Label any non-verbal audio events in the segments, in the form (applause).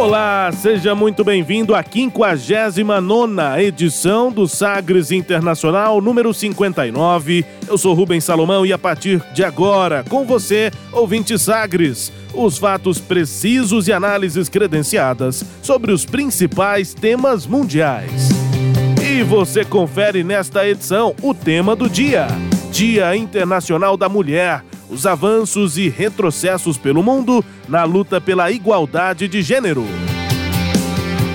Olá, seja muito bem-vindo à 59 edição do Sagres Internacional número 59. Eu sou Rubens Salomão e a partir de agora, com você, ouvinte Sagres, os fatos precisos e análises credenciadas sobre os principais temas mundiais. E você confere nesta edição o tema do dia: Dia Internacional da Mulher os avanços e retrocessos pelo mundo na luta pela igualdade de gênero.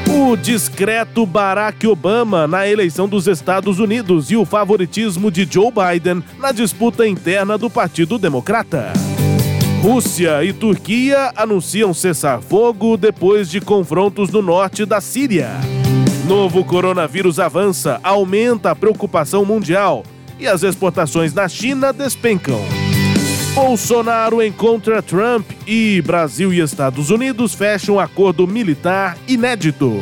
O discreto Barack Obama na eleição dos Estados Unidos e o favoritismo de Joe Biden na disputa interna do Partido Democrata. Rússia e Turquia anunciam cessar-fogo depois de confrontos no norte da Síria. Novo coronavírus avança, aumenta a preocupação mundial e as exportações na China despencam. Bolsonaro encontra Trump e Brasil e Estados Unidos fecham acordo militar inédito.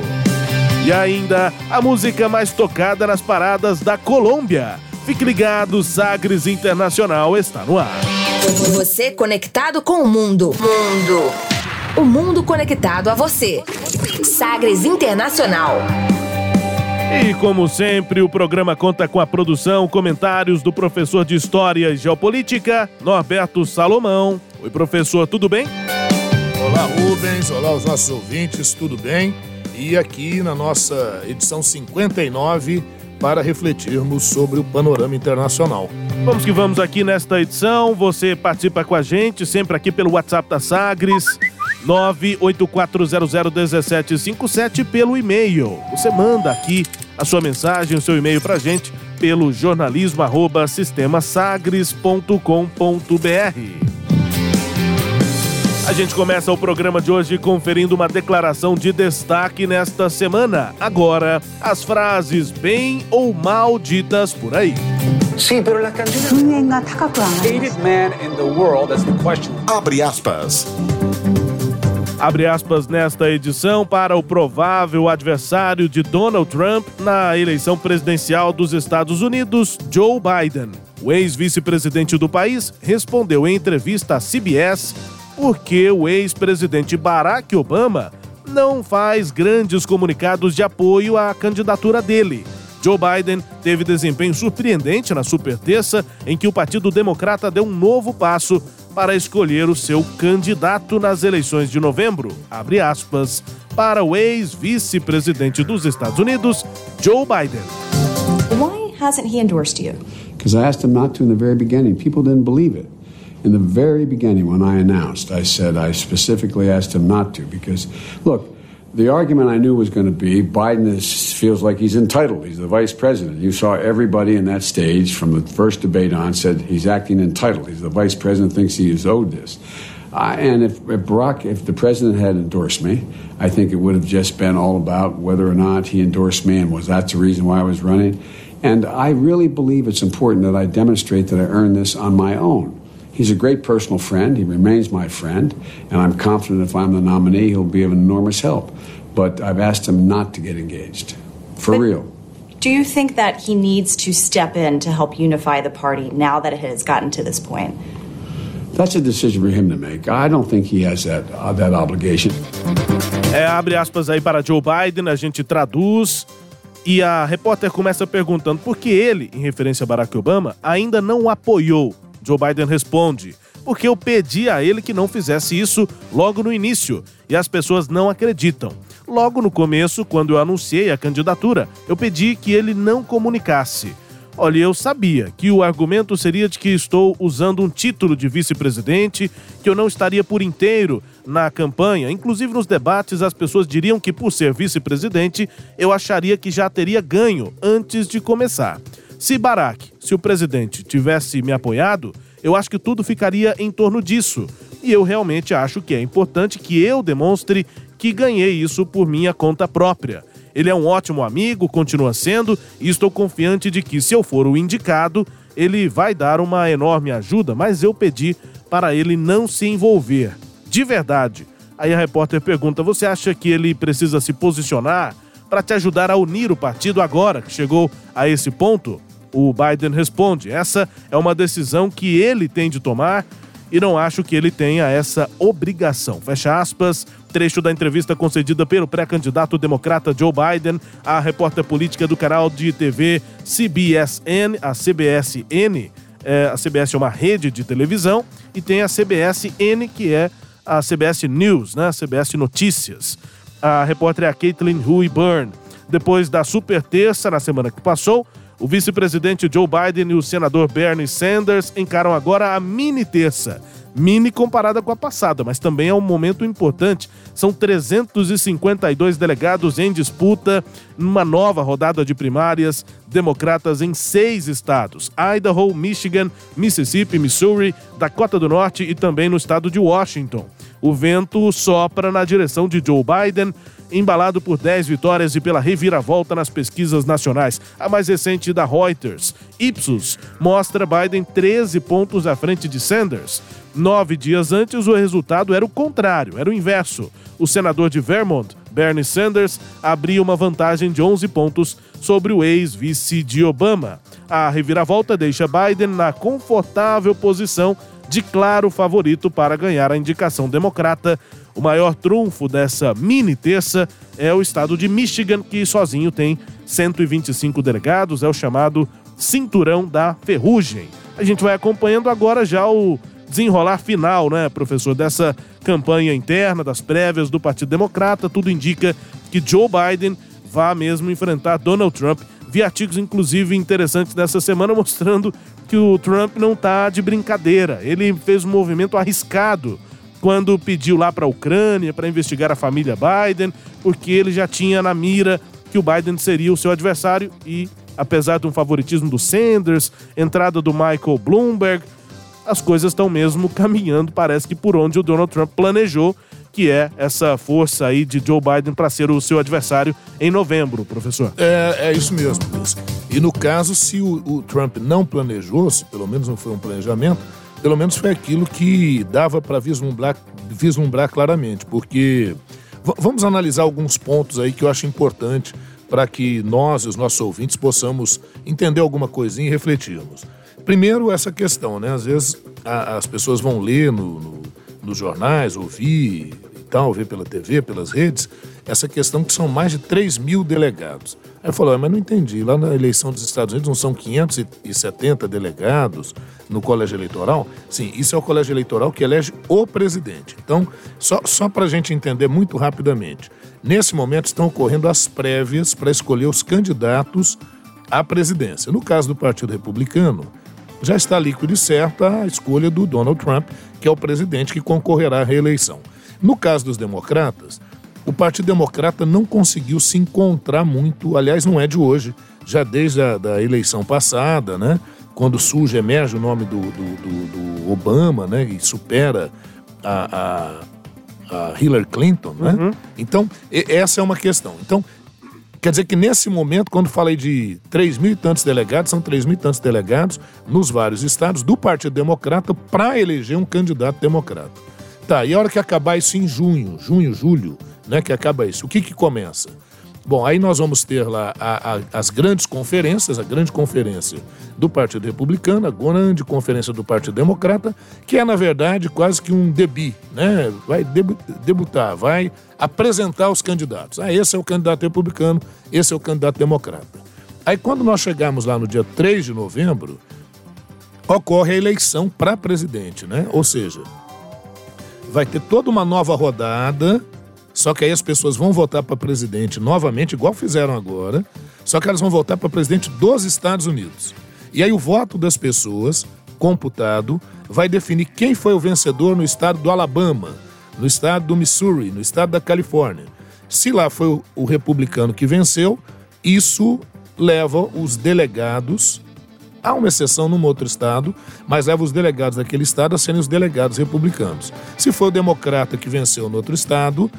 E ainda a música mais tocada nas paradas da Colômbia. Fique ligado, Sagres Internacional está no ar. Você conectado com o mundo. Mundo. O mundo conectado a você. Sagres Internacional. E como sempre, o programa conta com a produção, comentários do professor de História e Geopolítica, Norberto Salomão. Oi, professor, tudo bem? Olá, Rubens. Olá, os nossos ouvintes, tudo bem? E aqui na nossa edição 59 para refletirmos sobre o panorama internacional. Vamos que vamos aqui nesta edição. Você participa com a gente, sempre aqui pelo WhatsApp da Sagres. 984001757 pelo e-mail. Você manda aqui a sua mensagem, o seu e-mail pra gente pelo jornalismo arroba sistemasagres.com.br. A gente começa o programa de hoje conferindo uma declaração de destaque nesta semana. Agora, as frases bem ou mal ditas por aí. Abre aspas. Abre aspas nesta edição para o provável adversário de Donald Trump na eleição presidencial dos Estados Unidos, Joe Biden. O ex-vice-presidente do país respondeu em entrevista à CBS porque o ex-presidente Barack Obama não faz grandes comunicados de apoio à candidatura dele. Joe Biden teve desempenho surpreendente na superterça, em que o Partido Democrata deu um novo passo para escolher o seu candidato nas eleições de novembro, abre aspas, para o ex-vice-presidente dos Estados Unidos, Joe Biden. Why hasn't he endorsed you? Because I asked him not to in the very beginning. People didn't believe it. In the very beginning, when I announced, I said I specifically asked him not to because, look, the argument I knew was going to be Biden is, feels like he's entitled. He's the vice president. You saw everybody in that stage from the first debate on said he's acting entitled. He's the vice president, thinks he is owed this. Uh, and if, if Barack, if the president had endorsed me, I think it would have just been all about whether or not he endorsed me and was that the reason why I was running. And I really believe it's important that I demonstrate that I earned this on my own. He's a great personal friend. He remains my friend. And I'm confident if I'm the nominee, he'll be of enormous help. But I've asked him not to get engaged. For But- real. Do you think that he needs to step in to help unify the party now that it has gotten to this point? That's a decision for him to make. I don't think he has that, uh, that obligation. É, abre aspas aí para Joe Biden, a gente traduz. E a repórter começa perguntando por que ele, em referência a Barack Obama, ainda não o apoiou. Joe Biden responde: porque eu pedi a ele que não fizesse isso logo no início e as pessoas não acreditam. Logo no começo, quando eu anunciei a candidatura, eu pedi que ele não comunicasse. Olha, eu sabia que o argumento seria de que estou usando um título de vice-presidente, que eu não estaria por inteiro na campanha. Inclusive nos debates, as pessoas diriam que, por ser vice-presidente, eu acharia que já teria ganho antes de começar. Se Barack, se o presidente, tivesse me apoiado, eu acho que tudo ficaria em torno disso. E eu realmente acho que é importante que eu demonstre que ganhei isso por minha conta própria. Ele é um ótimo amigo, continua sendo, e estou confiante de que, se eu for o indicado, ele vai dar uma enorme ajuda, mas eu pedi para ele não se envolver. De verdade. Aí a repórter pergunta: você acha que ele precisa se posicionar para te ajudar a unir o partido agora que chegou a esse ponto? O Biden responde: essa é uma decisão que ele tem de tomar e não acho que ele tenha essa obrigação. Fecha aspas. Trecho da entrevista concedida pelo pré-candidato democrata Joe Biden à repórter política do canal de TV CBSN, a CBSN. É, a CBS é uma rede de televisão e tem a CBSN, que é a CBS News, né? A CBS Notícias. A repórter é a Caitlin Huey Byrne. Depois da super terça, na semana que passou, o vice-presidente Joe Biden e o senador Bernie Sanders encaram agora a mini terça. Mini comparada com a passada, mas também é um momento importante. São 352 delegados em disputa numa nova rodada de primárias, democratas em seis estados: Idaho, Michigan, Mississippi, Missouri, Dakota do Norte e também no estado de Washington. O vento sopra na direção de Joe Biden, embalado por 10 vitórias e pela reviravolta nas pesquisas nacionais. A mais recente da Reuters, Ipsos, mostra Biden 13 pontos à frente de Sanders. Nove dias antes, o resultado era o contrário, era o inverso. O senador de Vermont, Bernie Sanders, abria uma vantagem de 11 pontos sobre o ex-vice de Obama. A reviravolta deixa Biden na confortável posição de claro favorito para ganhar a indicação democrata o maior trunfo dessa mini terça é o estado de Michigan, que sozinho tem 125 delegados, é o chamado Cinturão da Ferrugem. A gente vai acompanhando agora já o desenrolar final, né, professor, dessa campanha interna, das prévias do Partido Democrata. Tudo indica que Joe Biden vá mesmo enfrentar Donald Trump. Vi artigos, inclusive, interessantes dessa semana (laughs) mostrando que o Trump não está de brincadeira. Ele fez um movimento arriscado quando pediu lá para a Ucrânia para investigar a família Biden, porque ele já tinha na mira que o Biden seria o seu adversário e, apesar de um favoritismo do Sanders, entrada do Michael Bloomberg, as coisas estão mesmo (laughs) caminhando, parece que por onde o Donald Trump planejou, que é essa força aí de Joe Biden para ser o seu adversário em novembro, professor. É, é isso mesmo, Luiz. E no caso, se o, o Trump não planejou, se pelo menos não foi um planejamento, pelo menos foi aquilo que dava para vislumbrar, vislumbrar claramente, porque vamos analisar alguns pontos aí que eu acho importante para que nós e os nossos ouvintes possamos entender alguma coisinha e refletirmos. Primeiro, essa questão, né? Às vezes a, as pessoas vão ler no, no, nos jornais, ouvir e tal, ver pela TV, pelas redes, essa questão que são mais de 3 mil delegados. Aí falou, ah, mas não entendi. Lá na eleição dos Estados Unidos não são 570 delegados no colégio eleitoral? Sim, isso é o colégio eleitoral que elege o presidente. Então, só, só para a gente entender muito rapidamente, nesse momento estão ocorrendo as prévias para escolher os candidatos à presidência. No caso do Partido Republicano, já está líquido e certa a escolha do Donald Trump, que é o presidente que concorrerá à reeleição. No caso dos democratas, o Partido Democrata não conseguiu se encontrar muito, aliás, não é de hoje, já desde a da eleição passada, né? Quando surge, emerge o nome do, do, do, do Obama, né? E supera a, a, a Hillary Clinton, né? Uhum. Então, essa é uma questão. Então, Quer dizer que nesse momento, quando falei de 3 mil e tantos delegados, são 3 mil e tantos delegados nos vários estados do Partido Democrata para eleger um candidato democrata. Tá, e a hora que acabar isso em junho, junho, julho, né, que acaba isso. O que que começa? Bom, aí nós vamos ter lá a, a, as grandes conferências, a grande conferência do Partido Republicano, a grande conferência do Partido Democrata, que é, na verdade, quase que um debut, né? Vai debutar, vai apresentar os candidatos. Ah, esse é o candidato republicano, esse é o candidato democrata. Aí, quando nós chegarmos lá no dia 3 de novembro, ocorre a eleição para presidente, né? Ou seja, vai ter toda uma nova rodada só que aí as pessoas vão votar para presidente novamente, igual fizeram agora, só que elas vão votar para presidente dos Estados Unidos. E aí o voto das pessoas, computado, vai definir quem foi o vencedor no estado do Alabama, no estado do Missouri, no estado da Califórnia. Se lá foi o, republicano que venceu, isso leva os delegados Há uma exceção num outro estado, mas leva os delegados daquele estado a serem os delegados republicanos. Se for o democrata que venceu no outro estado,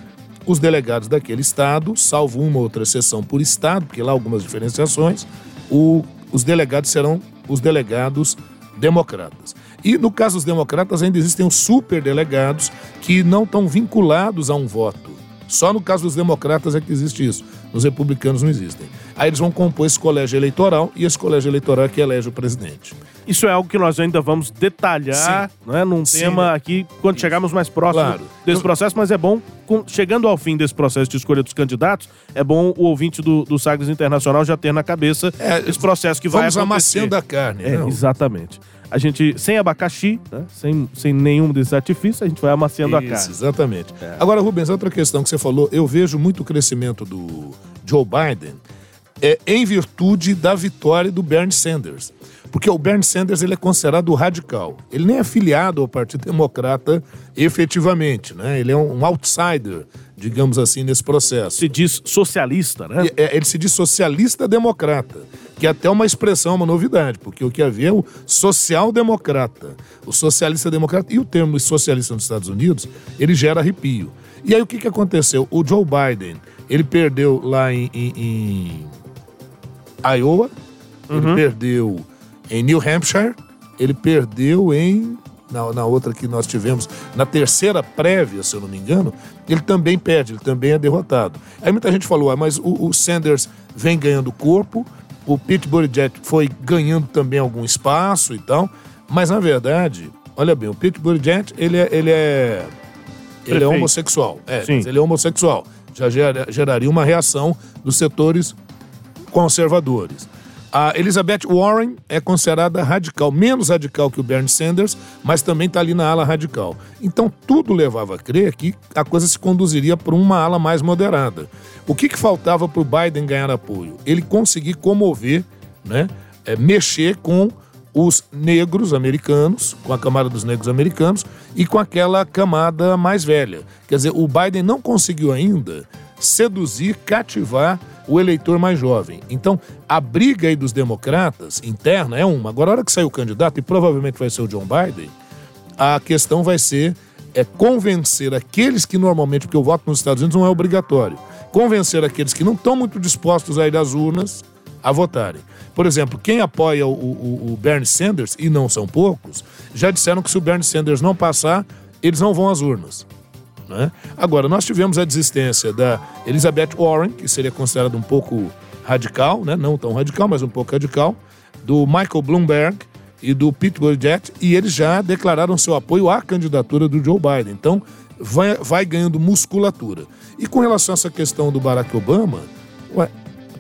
os delegados daquele estado, salvo uma outra exceção por estado, porque lá algumas diferenciações, o, os delegados serão os delegados democratas. E no caso dos democratas ainda existem os superdelegados que não estão vinculados a um voto. Só no caso dos democratas é que existe isso. Nos republicanos não existem. Aí eles vão compor esse colégio eleitoral e esse colégio eleitoral é que elege o presidente. Isso é algo que nós ainda vamos detalhar, né, num Sim. tema aqui quando chegarmos mais próximo claro. desse processo, mas é bom, chegando ao fim desse processo de escolha dos candidatos, é bom o ouvinte do, do Sagres Internacional já ter na cabeça é, esse processo que vai acontecer. Vamos amaciando a carne. É, exatamente. A gente, sem abacaxi, né, sem, sem nenhum desses artifícios, a gente vai amaciando Isso, a carne. Exatamente. É. Agora, Rubens, outra questão que você falou, eu vejo muito crescimento do Joe Biden é, em virtude da vitória do Bernie Sanders. Porque o Bernie Sanders ele é considerado radical. Ele nem é afiliado ao Partido Democrata efetivamente, né? Ele é um outsider, digamos assim, nesse processo. Se diz socialista, né? É, ele se diz socialista democrata, que é até uma expressão, uma novidade, porque o que havia é o social-democrata, o socialista democrata, e o termo socialista nos Estados Unidos, ele gera arrepio. E aí o que, que aconteceu? O Joe Biden, ele perdeu lá em, em, em Iowa, uhum. ele perdeu em New Hampshire, ele perdeu em. Na, na, outra que nós tivemos, na terceira prévia, se eu não me engano, ele também perde, ele também é derrotado. Aí muita gente falou, ah, mas o, o Sanders vem ganhando corpo, o Pete Buttigieg foi ganhando também algum espaço e tal, mas na verdade, olha bem, o Pete Buttigieg, ele é, ele é, ele é homossexual. É, ele é homossexual. Já geraria uma reação dos setores conservadores. A Elizabeth Warren é considerada radical, menos radical que o Bernie Sanders, mas também está ali na ala radical. Então tudo levava a crer que a coisa se conduziria para uma ala mais moderada. O que, que faltava para o Biden ganhar apoio? Ele conseguir comover, né, é, mexer com os negros americanos, com a camada dos negros americanos e com aquela camada mais velha. Quer dizer, o Biden não conseguiu ainda seduzir, cativar o eleitor mais jovem. Então, a briga aí dos democratas interna é uma. Agora, a hora que sair o candidato, e provavelmente vai ser o John Biden, a questão vai ser é convencer aqueles que normalmente, porque o voto nos Estados Unidos não é obrigatório, convencer aqueles que não estão muito dispostos a ir às urnas a votarem. Por exemplo, quem apoia o, o, o, Bernie Sanders, e não são poucos, já disseram que se o Bernie Sanders não passar, eles não vão às urnas. Né? Agora, nós tivemos a desistência da Elizabeth Warren, que seria considerada um pouco radical, né? não tão radical, mas um pouco radical, do Michael Bloomberg e do Pete Buttigieg, e eles já declararam seu apoio à candidatura do Joe Biden. Então, vai, vai ganhando musculatura. E com relação a essa questão do Barack Obama, ué,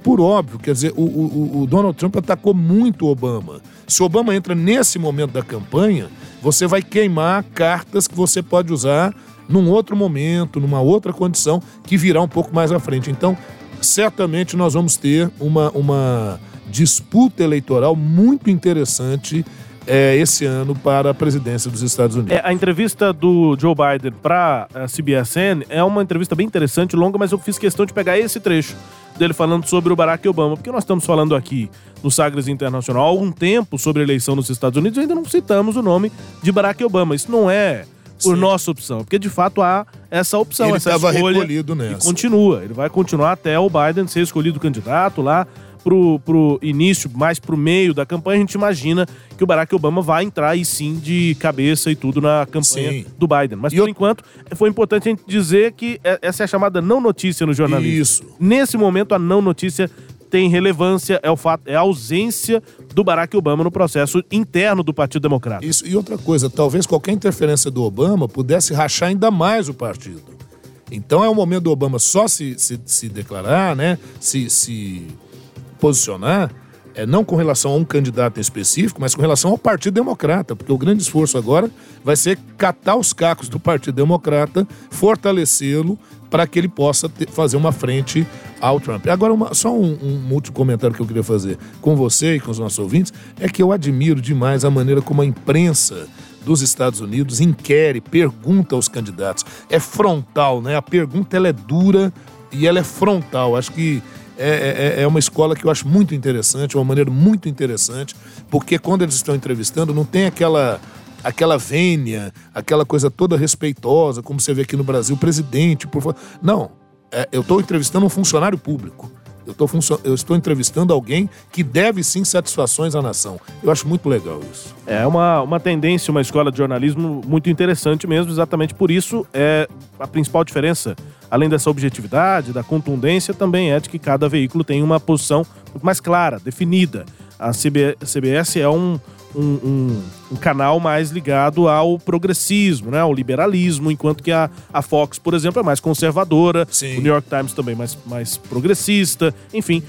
por óbvio, quer dizer, o, o, o Donald Trump atacou muito Obama. Se Obama entra nesse momento da campanha, você vai queimar cartas que você pode usar num outro momento, numa outra condição, que virá um pouco mais à frente. Então, certamente nós vamos ter uma, uma disputa eleitoral muito interessante é, esse ano para a presidência dos Estados Unidos. É, a entrevista do Joe Biden para a CBSN é uma entrevista bem interessante, longa, mas eu fiz questão de pegar esse trecho dele falando sobre o Barack Obama, porque nós estamos falando aqui no Sagres Internacional há algum tempo sobre a eleição nos Estados Unidos e ainda não citamos o nome de Barack Obama. Isso não é por Sim. nossa opção. Porque de fato há essa opção, ele essa escolha. recolhido nessa. E continua. Ele vai continuar até o Biden ser escolhido candidato lá pro, pro início, mais pro meio da campanha, a gente imagina que o Barack Obama vai entrar aí sim de cabeça e tudo na campanha sim. do Biden. Mas e por eu... enquanto, foi importante a gente dizer que é, essa é a chamada não notícia no jornalismo. Isso. Nesse momento, a não notícia tem relevância é o fato é a ausência do Barack Obama no processo interno do Partido Democrata. Isso e outra coisa, talvez qualquer interferência do Obama pudesse rachar ainda mais o partido. Então é o momento do Obama só se, se, se declarar, né? Se, se posicionar, é, não com relação a um candidato em específico, mas com relação ao Partido Democrata, porque o grande esforço agora vai ser catar os cacos do Partido Democrata, fortalecê-lo para que ele possa ter, fazer uma frente ao Trump. Agora, uma, só um, um último comentário que eu queria fazer com você e com os nossos ouvintes é que eu admiro demais a maneira como a imprensa dos Estados Unidos inquere, pergunta aos candidatos. É frontal, né? A pergunta ela é dura e ela é frontal. Acho que é, é, é uma escola que eu acho muito interessante, uma maneira muito interessante, porque quando eles estão entrevistando, não tem aquela aquela vênia, aquela coisa toda respeitosa, como você vê aqui no Brasil, presidente, por favor. Não, é, eu estou entrevistando um funcionário público. Eu, tô eu estou entrevistando alguém que deve sim satisfações à nação. Eu acho muito legal isso. É uma, uma tendência, uma escola de jornalismo muito interessante mesmo, exatamente por isso é a principal diferença, além dessa objetividade, da contundência, também é de que cada veículo tem uma posição mais clara, definida. A CBS é um, um, um, um, canal mais ligado ao progressismo, né, ao liberalismo, enquanto que a, a Fox, por exemplo, é mais conservadora, Sim. o New York Times também mais, mais progressista, enfim,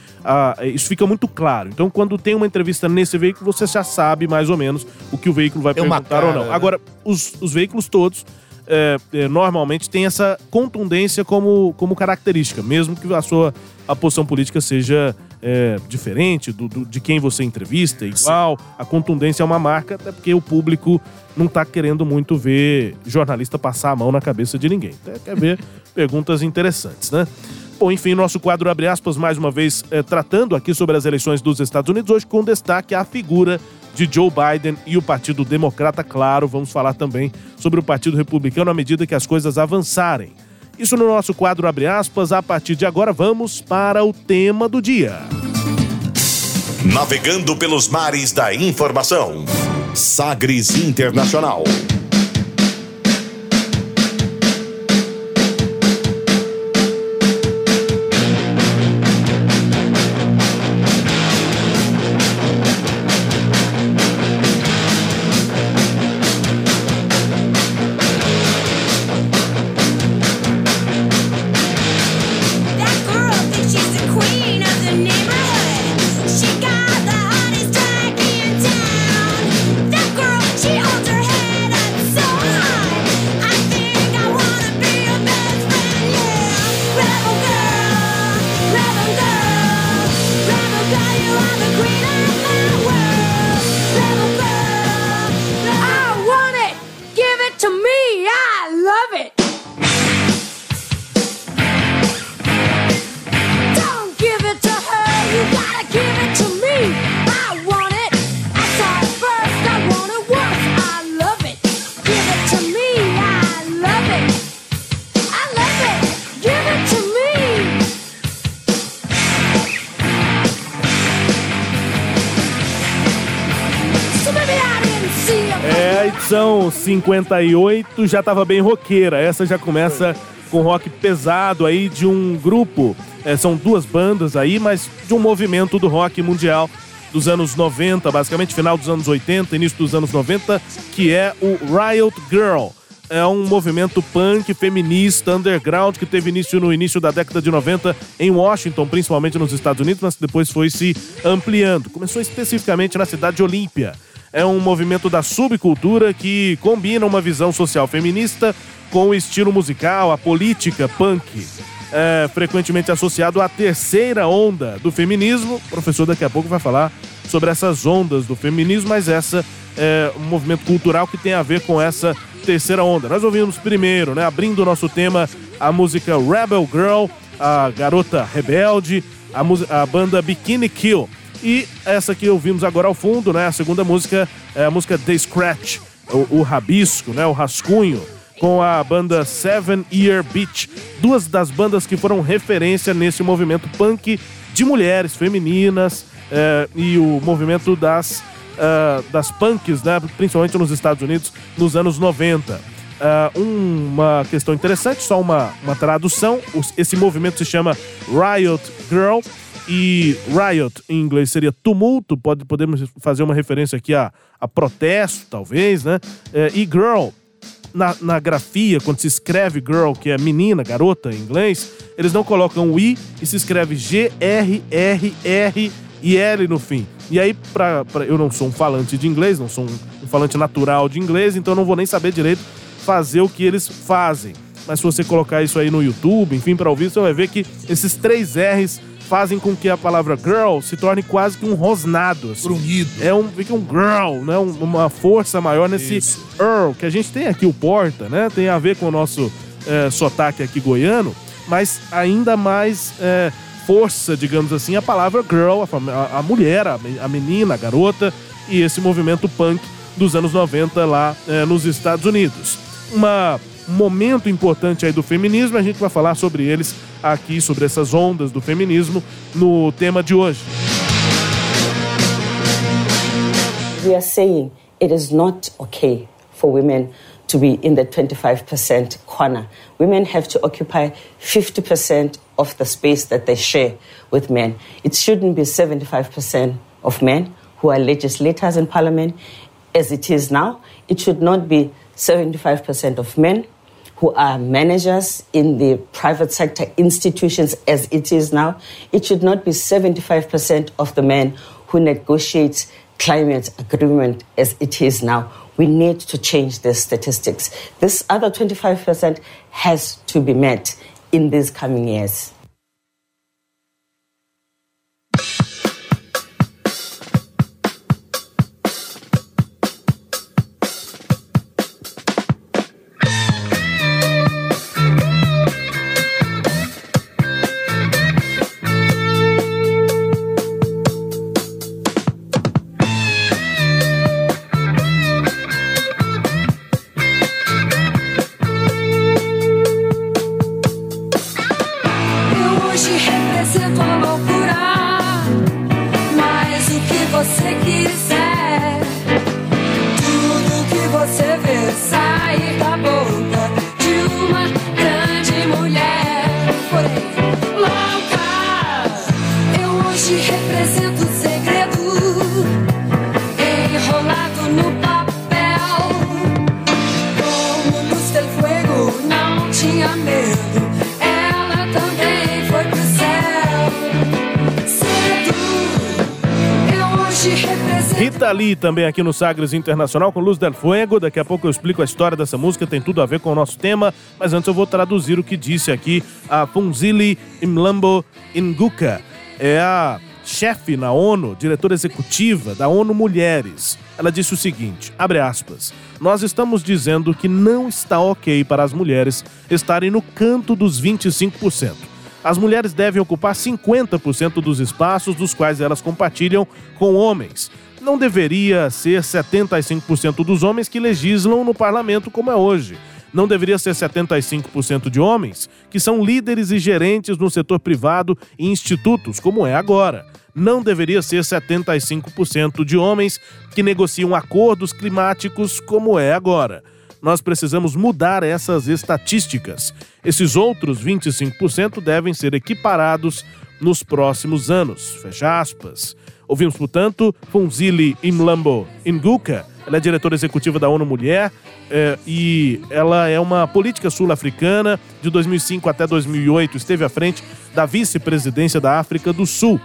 isso fica muito claro. Então, quando tem uma entrevista nesse veículo, você já sabe mais ou menos o que o veículo vai é perguntar cara, ou não. Né? Agora, os, os veículos todos é, é, normalmente tem essa contundência como, como característica, mesmo que a sua a posição política seja é, diferente do, do, de quem você entrevista, igual. A contundência é uma marca, até porque o público não está querendo muito ver jornalista passar a mão na cabeça de ninguém. Até quer ver (laughs) perguntas interessantes, né? Bom, enfim, nosso quadro abre aspas mais uma vez é, tratando aqui sobre as eleições dos Estados Unidos, hoje com destaque à figura de Joe Biden e o Partido Democrata, claro, vamos falar também sobre o Partido Republicano à medida que as coisas avançarem. Isso no nosso quadro abre aspas. A partir de agora vamos para o tema do dia. Navegando pelos mares da informação. Sagres Internacional. 58 já estava bem roqueira. Essa já começa com rock pesado aí de um grupo. É, são duas bandas aí, mas de um movimento do rock mundial dos anos 90, basicamente final dos anos 80, início dos anos 90, que é o Riot Girl. É um movimento punk feminista underground que teve início no início da década de 90 em Washington, principalmente nos Estados Unidos, mas depois foi se ampliando. Começou especificamente na cidade de Olímpia é um movimento da subcultura que combina uma visão social feminista com o estilo musical, a política punk. É frequentemente associado à terceira onda do feminismo. O professor daqui a pouco vai falar sobre essas ondas do feminismo, mas essa é um movimento cultural que tem a ver com essa terceira onda. Nós ouvimos primeiro, né, abrindo o nosso tema, a música Rebel Girl, a garota rebelde, a, a banda Bikini Kill. E essa que ouvimos agora ao fundo, né? A segunda música é a música The Scratch, o, o rabisco, né? O rascunho, com a banda Seven Year Beach. Duas das bandas que foram referência nesse movimento punk de mulheres femininas é, e o movimento das, uh, das punks, né? Principalmente nos Estados Unidos, nos anos 90. Uh, é, uma questão interessante, só uma, uma tradução. Esse movimento se chama Riot Girl e riot em inglês seria tumulto, pode, podemos fazer uma referência aqui a, a protesto, talvez, né? É, e girl, na, na grafia, quando se escreve girl, que é menina, garota em inglês, eles não colocam o i e se escreve G-R-R-R e L no fim. E aí, pra, pra, eu não sou um falante de inglês, não sou um, um falante natural de inglês, então não vou nem saber direito fazer o que eles fazem. Mas se você colocar isso aí no YouTube, enfim, para ouvir, você vai ver que esses três R's fazem com que a palavra girl se torne quase que um rosnado. Assim. Grunhido. É um, fica um girl, né? Um, uma força maior nesse Isso. Earl, que a gente tem aqui o Porta, né? Tem a ver com o nosso é, sotaque aqui goiano, mas ainda mais é, força, digamos assim, a palavra girl, a, a mulher, a, a, menina, a garota, e esse movimento punk dos anos 90 lá é, nos Estados Unidos. Uma, um momento importante aí do feminismo, a gente vai falar sobre eles aqui, sobre essas ondas do feminismo, no tema de hoje. We are saying it is not okay for women to be in the 25% corner. Women have to occupy 50% of the space that they share with men. It shouldn't be 75% of men who are legislators in parliament as it is now. It should not be 75% of men who are managers in the private sector institutions as it is now. It should not be 75% of the men who negotiate climate agreement as it is now. We need to change the statistics. This other 25% has to be met in these coming years. Também aqui no Sagres Internacional com Luz del Fuego. Daqui a pouco eu explico a história dessa música, tem tudo a ver com o nosso tema, mas antes eu vou traduzir o que disse aqui a Funzili Imlambo Nguka. É a chefe na ONU, diretora executiva da ONU Mulheres. Ela disse o seguinte, abre aspas, nós estamos dizendo que não está ok para as mulheres estarem no canto dos 25%. As mulheres devem ocupar 50% dos espaços dos quais elas compartilham com homens não deveria ser 75% dos homens que legislam no parlamento como é hoje. Não deveria ser 75% de homens que são líderes e gerentes no setor privado e institutos, como é agora. Não deveria ser 75% de homens que negociam acordos climáticos, como é agora. Nós precisamos mudar essas estatísticas. Esses outros 25% devem ser equiparados nos próximos anos. Fecha aspas. Ouvimos, portanto, Funzili Imlambo Nguka. Ela é diretora executiva da ONU Mulher é, e ela é uma política sul-africana. De 2005 até 2008 esteve à frente da vice-presidência da África do Sul.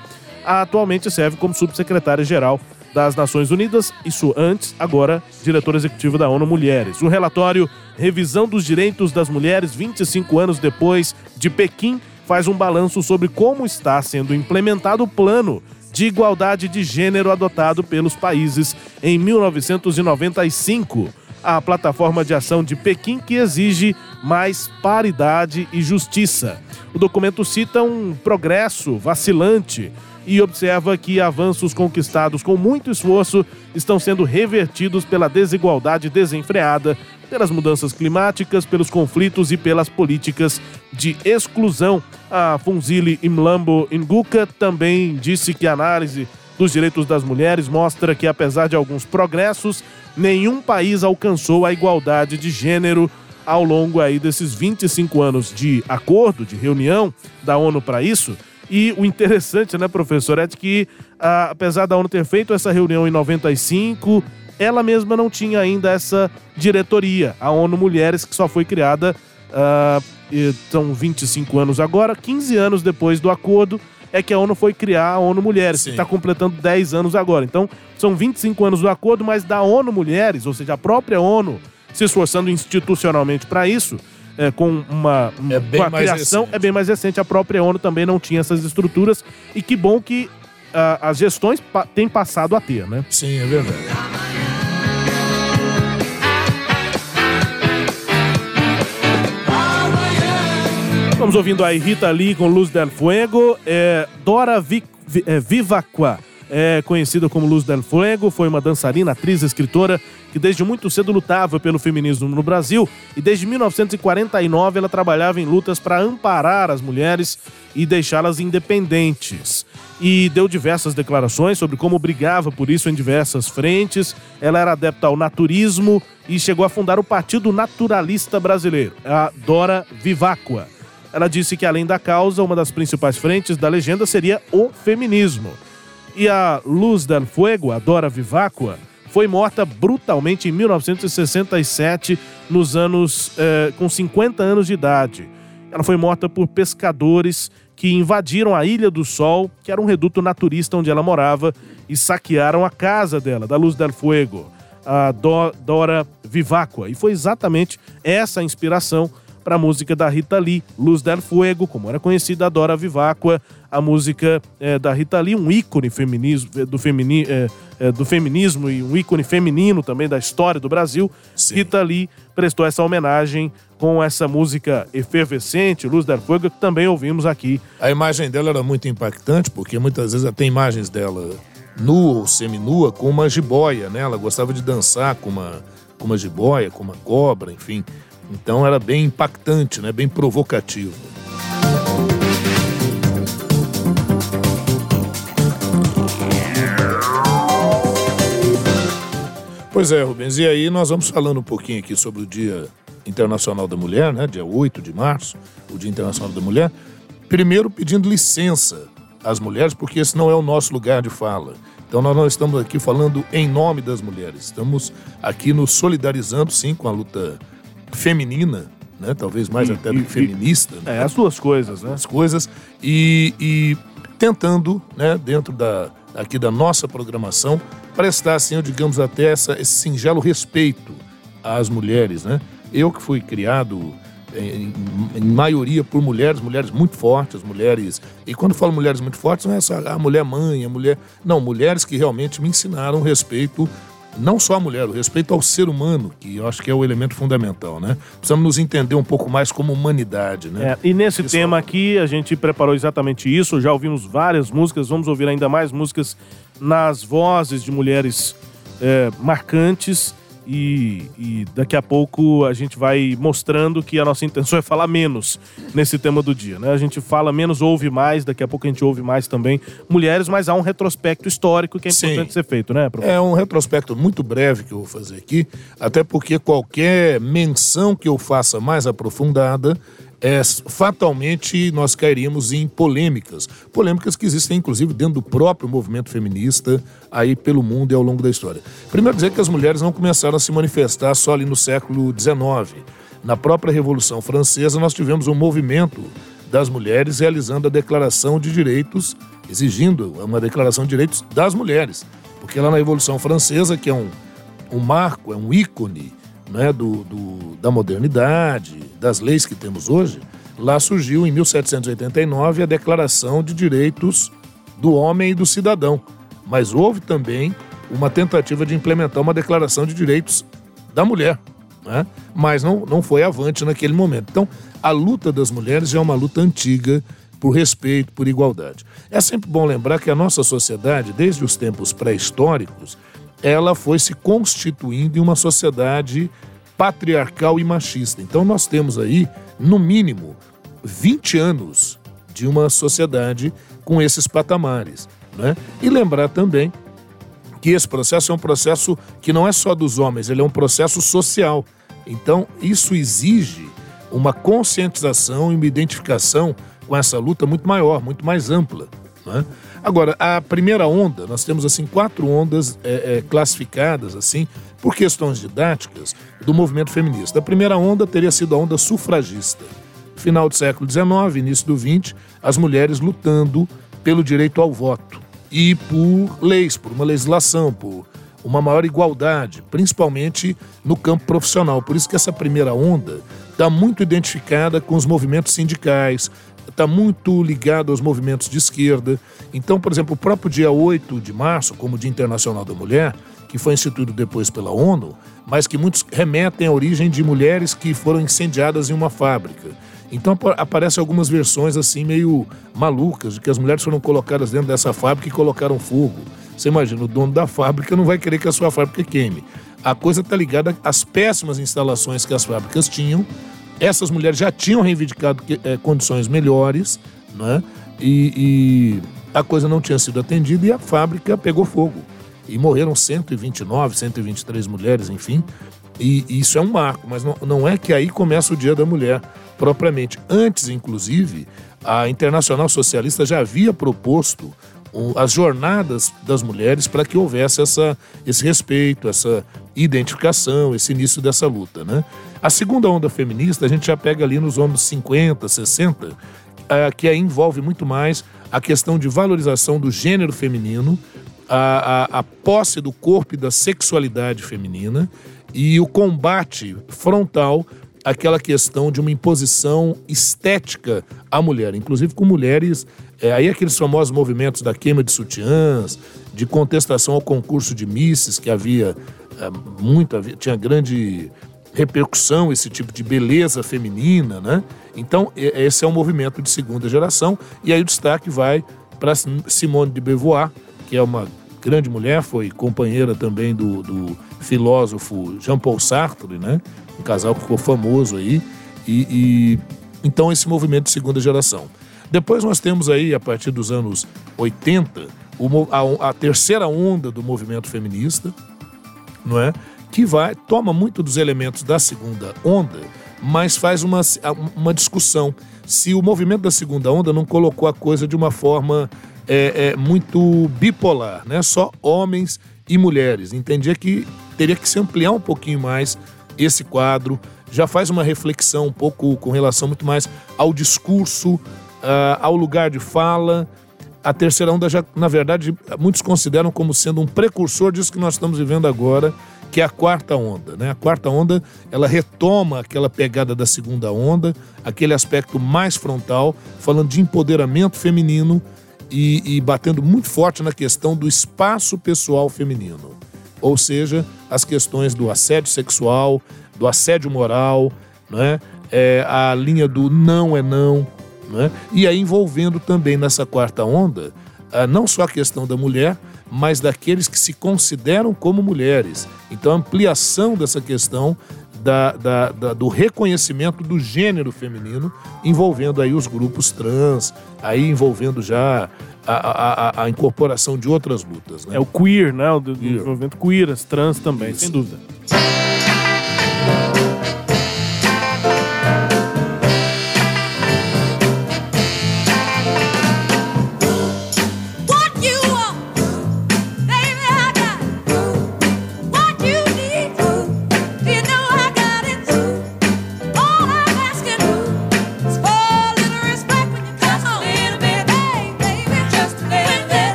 Atualmente serve como subsecretária-geral das Nações Unidas, isso antes, agora diretora executiva da ONU Mulheres. O relatório Revisão dos Direitos das Mulheres 25 anos depois de Pequim faz um balanço sobre como está sendo implementado o plano de igualdade de gênero adotado pelos países em 1995. A plataforma de ação de Pequim que exige mais paridade e justiça. O documento cita um progresso vacilante e observa que avanços conquistados com muito esforço estão sendo revertidos pela desigualdade desenfreada, pelas mudanças climáticas, pelos conflitos e pelas políticas de exclusão. A Funzili Imlambo Nguka também disse que a análise dos direitos das mulheres mostra que, apesar de alguns progressos, nenhum país alcançou a igualdade de gênero ao longo aí desses 25 anos de acordo, de reunião da ONU para isso. E o interessante, né, professor, é que, ah, apesar da ONU ter feito essa reunião em 95, ela mesma não tinha ainda essa diretoria, a ONU Mulheres, que só foi criada uh, são 25 anos agora, 15 anos depois do acordo, é que a ONU foi criar a ONU Mulheres, Sim. que está completando 10 anos agora. Então, são 25 anos do acordo, mas da ONU Mulheres, ou seja, a própria ONU se esforçando institucionalmente para isso, é, com uma, é com a criação, recente. é bem mais recente. A própria ONU também não tinha essas estruturas. E que bom que uh, as gestões pa têm passado a ter, né? Sim, é verdade. Estamos ouvindo aí Rita Lee com Luz del Fuego, é, Dora Vi, é, Vivacqua é conhecida como Luz del Fuego, foi uma dançarina, atriz, escritora que desde muito cedo lutava pelo feminismo no Brasil e desde 1949 ela trabalhava em lutas para amparar as mulheres e deixá-las independentes. E deu diversas declarações sobre como brigava por isso em diversas frentes. Ela era adepta ao naturismo e chegou a fundar o Partido Naturalista Brasileiro, a Dora Vivacqua. Ela disse que, além da causa, uma das principais frentes da legenda seria o feminismo. E a Luz del Fuego, Dora Vivacqua, foi morta brutalmente em 1967, nos anos eh, com 50 anos de idade. Ela foi morta por pescadores que invadiram a Ilha do Sol, que era um reduto naturista onde ela morava, e saquearam a casa dela, da Luz del Fuego, a Do Dora Vivacqua. E foi exatamente essa a inspiração para a música da Rita Lee, Luz del Fuego, como era conhecida a Dora Vivacqua, a música é, da Rita Lee, um ícone feminismo, do, femini, é, é, do feminismo e um ícone feminino também da história do Brasil. Sim. Rita Lee prestou essa homenagem com essa música efervescente, Luz del Fuego, que também ouvimos aqui. A imagem dela era muito impactante, porque muitas vezes tem imagens dela nua ou seminua com uma jiboia, né? Ela gostava de dançar com uma, com uma jiboia, com uma cobra, enfim. Então era bem impactante, né? bem provocativo. Pois é, Rubens, e aí nós vamos falando um pouquinho aqui sobre o Dia Internacional da Mulher, né? Dia 8 de março, o Dia Internacional da Mulher. Primeiro pedindo licença às mulheres, porque esse não é o nosso lugar de fala. Então nós não estamos aqui falando em nome das mulheres, estamos aqui nos solidarizando sim com a luta feminina, né? Talvez mais e, até do que feminista. Né? É, as suas coisas, né? As coisas. E, e tentando, né, dentro da, aqui da nossa programação, prestar, assim, digamos, até essa, esse singelo respeito às mulheres, né? Eu que fui criado em, em, maioria por mulheres, mulheres muito fortes, mulheres. E quando falo mulheres muito fortes, não é só a mulher mãe, a mulher. Não, mulheres que realmente me ensinaram respeito não só a mulher, o respeito ao ser humano, que eu acho que é o elemento fundamental, né? Precisamos nos entender um pouco mais como humanidade, né? É, e nesse isso tema aqui, a gente preparou exatamente isso, já ouvimos várias músicas, vamos ouvir ainda mais músicas nas vozes de mulheres é, marcantes e, e, daqui a pouco a gente vai mostrando que a nossa intenção é falar menos nesse tema do dia, né? A gente fala menos, ouve mais, daqui a pouco a gente ouve mais também mulheres, mas há um retrospecto histórico que é importante Sim. ser feito, né, professor? É um retrospecto muito breve que eu vou fazer aqui, até porque qualquer menção que eu faça mais aprofundada é, fatalmente nós cairíamos em polêmicas. Polêmicas que existem, inclusive, dentro do próprio movimento feminista, aí pelo mundo e ao longo da história. Primeiro, dizer que as mulheres não começaram a se manifestar só ali no século XIX. Na própria Revolução Francesa, nós tivemos um movimento das mulheres realizando a Declaração de Direitos, exigindo uma Declaração de Direitos das mulheres. Porque lá na Revolução Francesa, que é um, um marco, é um ícone né, do, do, da modernidade, das leis que temos hoje, lá surgiu em 1789 a Declaração de Direitos do Homem e do Cidadão. Mas houve também uma tentativa de implementar uma Declaração de Direitos da Mulher, né? mas não, não foi avante naquele momento. Então, a luta das mulheres já é uma luta antiga por respeito, por igualdade. É sempre bom lembrar que a nossa sociedade, desde os tempos pré-históricos, ela foi se constituindo em uma sociedade patriarcal e machista. Então nós temos aí, no mínimo, 20 anos de uma sociedade com esses patamares. Né? E lembrar também que esse processo é um processo que não é só dos homens, ele é um processo social. Então, isso exige uma conscientização e uma identificação com essa luta muito maior, muito mais ampla. Né? Agora, a primeira onda, nós temos assim quatro ondas é, é, classificadas assim por questões didáticas do movimento feminista. A primeira onda teria sido a onda sufragista. Final do século XIX, início do XX, as mulheres lutando pelo direito ao voto e por leis, por uma legislação, por uma maior igualdade, principalmente no campo profissional. Por isso que essa primeira onda está muito identificada com os movimentos sindicais, está muito ligado aos movimentos de esquerda. Então, por exemplo, o próprio dia 8 de março, como Dia Internacional da Mulher, que foi instituído depois pela ONU, mas que muitos remetem à origem de mulheres que foram incendiadas em uma fábrica. Então aparecem algumas versões assim meio malucas, de que as mulheres foram colocadas dentro dessa fábrica e colocaram fogo. Você imagina, o dono da fábrica não vai querer que a sua fábrica queime. A coisa está ligada às péssimas instalações que as fábricas tinham. Essas mulheres já tinham reivindicado é, condições melhores, né? E, e a coisa não tinha sido atendida e a fábrica pegou fogo. E morreram 129, 123 mulheres, enfim. E, e isso é um marco, mas não, não é que aí começa o Dia da Mulher propriamente. Antes, inclusive, a Internacional Socialista já havia proposto as jornadas das mulheres para que houvesse essa, esse respeito, essa identificação, esse início dessa luta. Né? A segunda onda feminista a gente já pega ali nos anos 50, 60, que envolve muito mais a questão de valorização do gênero feminino, a, a, a posse do corpo e da sexualidade feminina e o combate frontal aquela questão de uma imposição estética à mulher, inclusive com mulheres, é, aí aqueles famosos movimentos da queima de sutiãs, de contestação ao concurso de misses, que havia é, muito, havia, tinha grande repercussão esse tipo de beleza feminina, né? Então, esse é um movimento de segunda geração, e aí o destaque vai para Simone de Beauvoir, que é uma grande mulher, foi companheira também do, do filósofo Jean-Paul Sartre, né? um casal que ficou famoso aí, e, e, então esse movimento de segunda geração. Depois nós temos aí, a partir dos anos 80, o, a, a terceira onda do movimento feminista, não é? que vai toma muito dos elementos da segunda onda, mas faz uma, uma discussão se o movimento da segunda onda não colocou a coisa de uma forma é, é, muito bipolar, né? Só homens e mulheres. Entendia que teria que se ampliar um pouquinho mais esse quadro. Já faz uma reflexão um pouco com relação muito mais ao discurso, uh, ao lugar de fala. A terceira onda já, na verdade, muitos consideram como sendo um precursor disso que nós estamos vivendo agora, que é a quarta onda. Né? A quarta onda ela retoma aquela pegada da segunda onda, aquele aspecto mais frontal, falando de empoderamento feminino e, e batendo muito forte na questão do espaço pessoal feminino. Ou seja, as questões do assédio sexual, do assédio moral, né? É, a linha do não é não, né? e aí envolvendo também nessa quarta onda, não só a questão da mulher, mas daqueles que se consideram como mulheres. Então, a ampliação dessa questão da, da, da, do reconhecimento do gênero feminino, envolvendo aí os grupos trans, aí envolvendo já a, a, a, incorporação de outras lutas. Né? É o queer, né? O queer. movimento queer, as trans também, Isso. sem dúvida.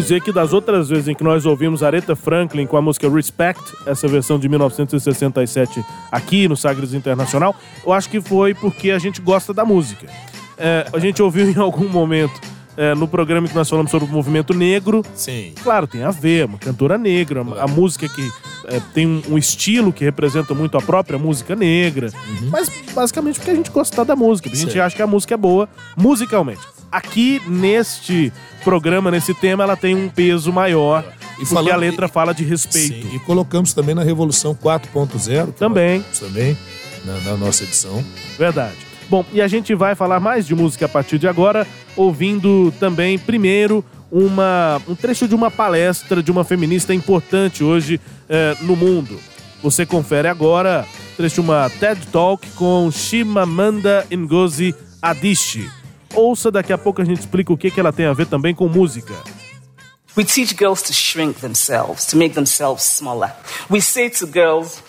Dizer que das outras vezes em que nós ouvimos Aretha Franklin com a música Respect, essa versão de 1967 aqui no Sagres Internacional, eu acho que foi porque a gente gosta da música. É, a gente ouviu (laughs) em algum momento é, no programa que nós falamos sobre o movimento negro. Sim. Claro, tem a ver, uma cantora negra, claro. a música que é, tem um, um, estilo que representa muito a própria música negra. Uhum. Mas basicamente porque a gente gosta da música, a gente acha que a música é boa musicalmente. Aqui neste programa, nesse tema, ela tem um peso maior. E porque falando, a letra e, fala de respeito. Sim, e colocamos também na Revolução 4.0. Também. Também, na, na nossa edição. Verdade. Bom, e a gente vai falar mais de música a partir de agora, ouvindo também, primeiro, uma, um trecho de uma palestra de uma feminista importante hoje eh, no mundo. Você confere agora, trecho de uma TED Talk com Shimamanda Ngozi Adichie. Ouça, daqui a pouco a gente explica o que, que ela tem a ver também com música. We teach girls to shrink themselves, to make themselves smaller. We say to girls,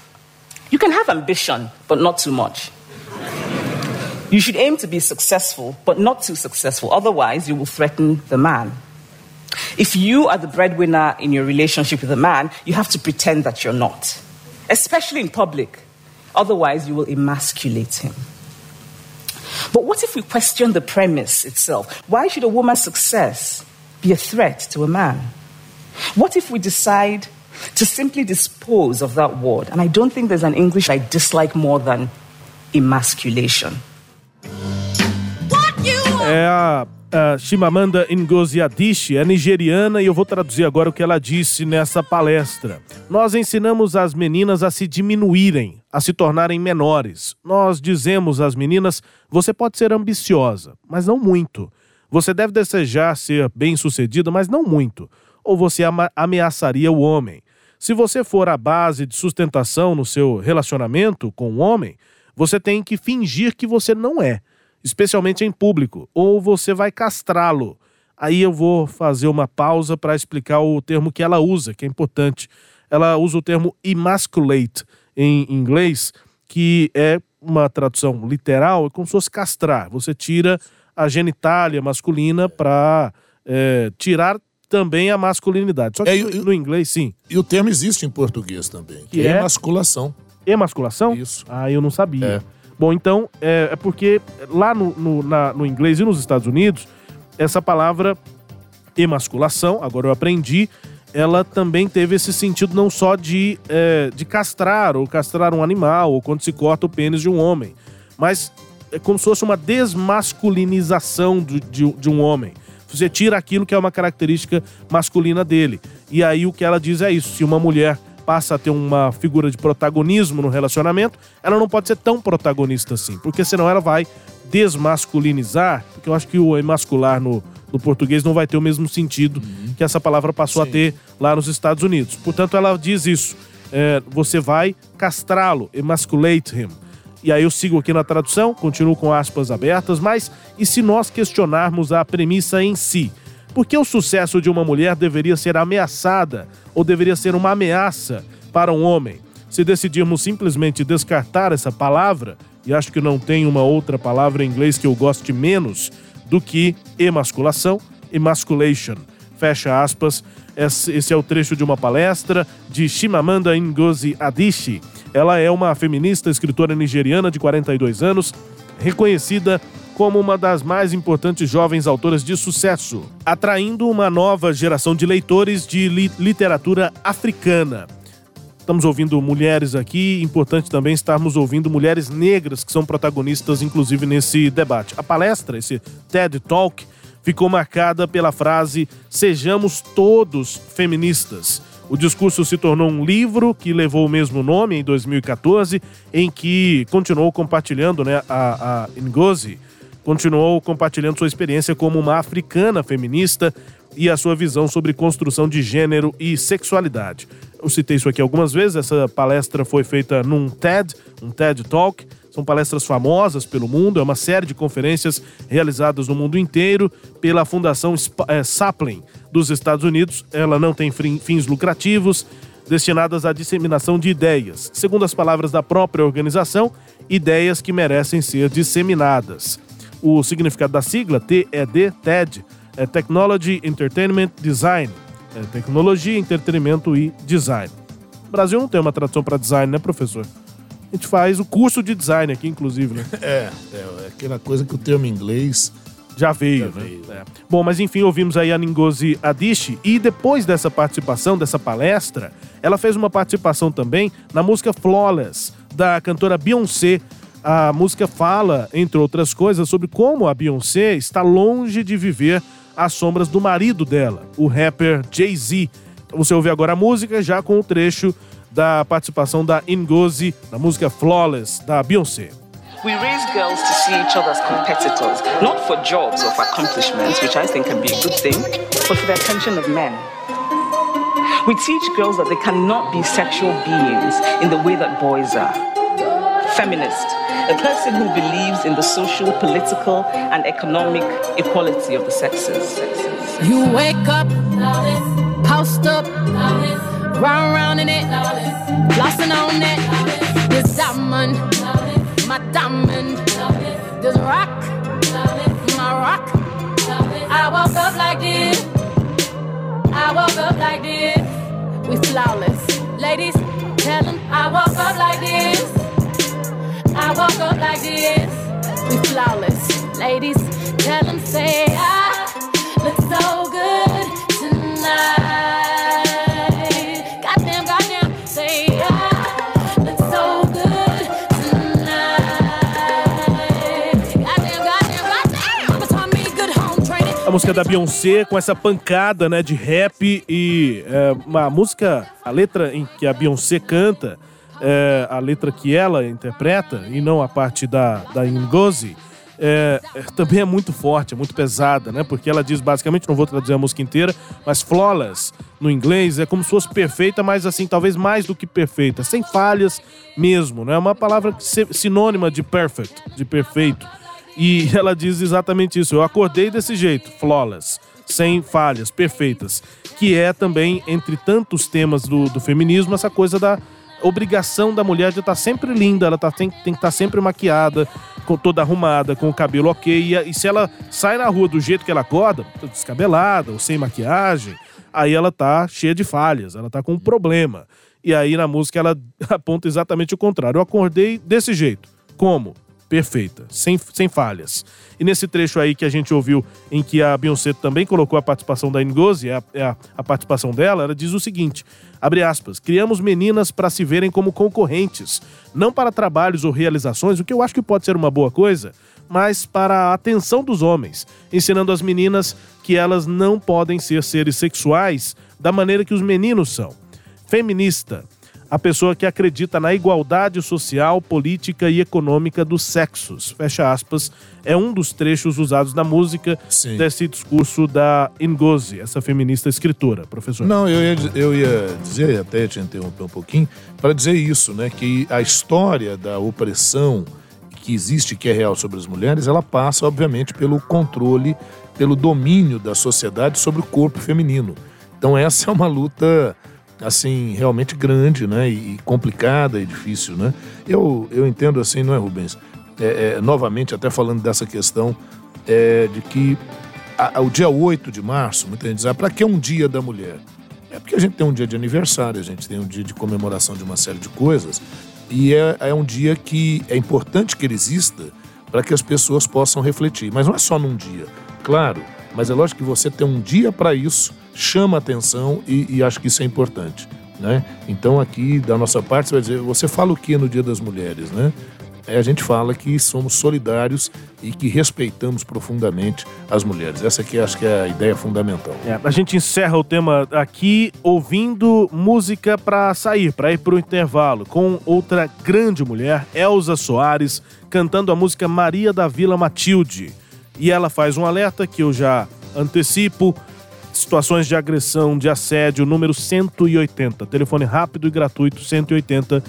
you can have ambition, but not too much. You should aim to be successful, but not too successful. Otherwise, you will threaten the man. If you are the breadwinner in your relationship with a man, you have to pretend that you're not, especially in public. Otherwise, you will emasculate him. But what if we question the premise itself? Why should a woman's success be be a threat to a man? What if we decide to simply dispose of that word? And I don't think there's an English I dislike more than emasculation. É a Shimamanda Ngozi Adichie, é nigeriana e eu vou traduzir agora o que ela disse nessa palestra. Nós ensinamos as meninas a se diminuírem, a se tornarem menores. Nós dizemos às meninas: você pode ser ambiciosa, mas não muito. Você deve desejar ser bem-sucedida, mas não muito. Ou você ameaçaria o homem. Se você for a base de sustentação no seu relacionamento com o homem, você tem que fingir que você não é especialmente em público, ou você vai castrá-lo. Aí eu vou fazer uma pausa para explicar o termo que ela usa, que é importante. Ela usa o termo emasculate em inglês, que é uma tradução literal, é como se fosse castrar. Você tira a genitália masculina para é, tirar também a masculinidade. Só que é, no, no, inglês, sim. E o termo existe em português também, que, que é, é emasculação. Emasculação? Isso. Ah, eu não sabia. É. Bom, então, é, é porque lá no, no, na, no inglês e nos Estados Unidos, essa palavra emasculação, agora eu aprendi, ela também teve esse sentido não só de, é, de castrar ou castrar um animal, ou quando se corta o pênis de um homem, mas é como se fosse uma desmasculinização de, de, de um homem. Você tira aquilo que é uma característica masculina dele. E aí o que ela diz é isso: se uma mulher passa a ter uma figura de protagonismo no relacionamento, ela não pode ser tão protagonista assim, porque senão ela vai desmasculinizar, porque eu acho que o emascular no, no português não vai ter o mesmo sentido uhum. que essa palavra passou Sim. a ter lá nos Estados Unidos. Portanto, ela diz isso. É, você vai castrá-lo, emasculate him. E aí eu sigo aqui na tradução, continuo com aspas abertas, mas e se nós questionarmos a premissa em si? Por que o sucesso de uma mulher deveria ser ameaçada ou deveria ser uma ameaça para um homem? Se decidirmos simplesmente descartar essa palavra, e acho que não tem uma outra palavra em inglês que eu goste menos do que emasculação, emasculation. Fecha aspas. Esse é o trecho de uma palestra de Shimamanda Ngozi Adichie. Ela é uma feminista escritora nigeriana de 42 anos, reconhecida como uma das mais importantes jovens autoras de sucesso, atraindo uma nova geração de leitores de li literatura africana. Estamos ouvindo mulheres aqui, importante também estarmos ouvindo mulheres negras que são protagonistas, inclusive, nesse debate. A palestra, esse TED Talk, ficou marcada pela frase Sejamos todos feministas. O discurso se tornou um livro que levou o mesmo nome em 2014, em que continuou compartilhando né, a, a Ngozi continuou compartilhando sua experiência como uma africana feminista e a sua visão sobre construção de gênero e sexualidade. Eu citei isso aqui algumas vezes, essa palestra foi feita num TED, um TED Talk. São palestras famosas pelo mundo, é uma série de conferências realizadas no mundo inteiro pela Fundação é, Sapling dos Estados Unidos. Ela não tem fins lucrativos, destinadas à disseminação de ideias. Segundo as palavras da própria organização, ideias que merecem ser disseminadas. O significado da sigla, TED, TED, é Technology, Entertainment, Design. É tecnologia, entretenimento e design. O Brasil não tem uma tradução para design, né, professor? A gente faz o curso de design aqui, inclusive, né? (laughs) É, é, é aquela coisa que o termo em inglês já veio, já né? Veio. É. Bom, mas enfim, ouvimos aí a Ngozi Adichie e depois dessa participação, dessa palestra, ela fez uma participação também na música Flawless, da cantora Beyoncé, a música fala, entre outras coisas, sobre como a Beyoncé está longe de viver às sombras do marido dela, o rapper Jay-Z. Você ouve agora a música já com o trecho da participação da Ngozi na música Flawless da Beyoncé. We raise girls to see each other as competitors, not for jobs or for accomplishments, which I think can be a good thing, but for the attention of men. We teach girls that they cannot be sexual beings in the way that boys are. Feminist, a person who believes in the social, political, and economic equality of the sexes. You wake up, post up, round round in it, flossing on it. This diamond, my diamond, this rock, my rock. I woke up like this. I woke up like this. We flawless, ladies. Tell them I woke up like this. I walk up like this. We flawless, ladies. Tell them say I look so good tonight. A música da Beyoncé com essa pancada né, de rap e é, uma música, a letra em que a Beyoncé canta é, a letra que ela interpreta e não a parte da, da Ngozi, é, é, também é muito forte, é muito pesada, né? Porque ela diz basicamente, não vou traduzir a música inteira, mas flawless no inglês é como se fosse perfeita, mas assim, talvez mais do que perfeita, sem falhas mesmo, né? É uma palavra sinônima de perfect, de perfeito. E (laughs) ela diz exatamente isso. Eu acordei desse jeito, flawless, sem falhas, perfeitas. Que é também, entre tantos temas do, do feminismo, essa coisa da obrigação da mulher de estar sempre linda, ela tá, tem, tem que estar tá sempre maquiada, com toda arrumada, com o cabelo ok. E, e, se ela sai na rua do jeito que ela acorda, descabelada ou sem maquiagem, aí ela tá cheia de falhas, ela tá com um problema. E aí na música ela (laughs) aponta exatamente o contrário. Eu acordei desse jeito. Como? Perfeita, sem, sem falhas. E nesse trecho aí que a gente ouviu, em que a Beyoncé também colocou a participação da Ngozi, a, a, a participação dela, ela diz o seguinte, abre aspas, criamos meninas para se verem como concorrentes, não para trabalhos ou realizações, o que eu acho que pode ser uma boa coisa, mas para a atenção dos homens, ensinando as meninas que elas não podem ser seres sexuais da maneira que os meninos são. Feminista, a pessoa que acredita na igualdade social, política e econômica dos sexos. Fecha aspas. É um dos trechos usados na música Sim. desse discurso da Ngozi, essa feminista escritora, professor. Não, eu ia, eu ia dizer, até te interromper um pouquinho, para dizer isso, né? Que a história da opressão que existe, que é real sobre as mulheres, ela passa, obviamente, pelo controle, pelo domínio da sociedade sobre o corpo feminino. Então, essa é uma luta assim, realmente grande, né? E complicada e difícil, né? Eu, eu entendo assim, não é, Rubens? É, é, novamente, até falando dessa questão é, de que a, a, o dia 8 de março, muita gente diz, ah, para que um dia da mulher? É porque a gente tem um dia de aniversário, a gente tem um dia de comemoração de uma série de coisas, e é, é um dia que é importante que ele exista para que as pessoas possam refletir. Mas não é só num dia, claro, mas é lógico que você tem um dia para isso chama atenção e, e acho que isso é importante. Né? Então aqui da nossa parte você vai dizer, você fala o que no Dia das Mulheres, né? É, a gente fala que somos solidários e que respeitamos profundamente as mulheres. Essa aqui acho que é a ideia fundamental. É, a gente encerra o tema aqui ouvindo música para sair, para ir para o intervalo, com outra grande mulher, Elza Soares, cantando a música Maria da Vila Matilde. E ela faz um alerta que eu já antecipo situações de agressão, de assédio, número 180. Telefone rápido e gratuito 180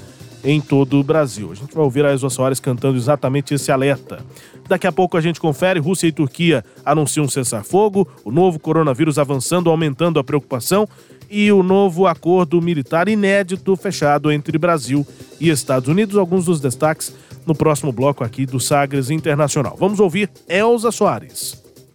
em todo o Brasil. A gente vai ouvir a Elza Soares cantando exatamente esse alerta. Daqui a pouco a gente confere, Rússia e Turquia anunciam cessar-fogo, o novo coronavírus avançando, aumentando a preocupação e o novo acordo militar inédito fechado entre Brasil e Estados Unidos. Alguns dos destaques no próximo bloco aqui do Sagres Internacional. Vamos ouvir Elza Soares.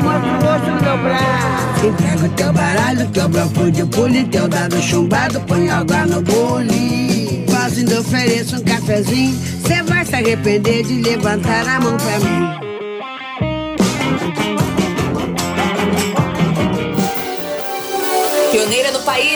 mostro o rosto no meu braço. Entrega o teu baralho, teu bloco de pule, teu dado chumbado, põe água no bule. Quase ainda ofereço um cafezinho, cê vai se arrepender de levantar a mão pra mim.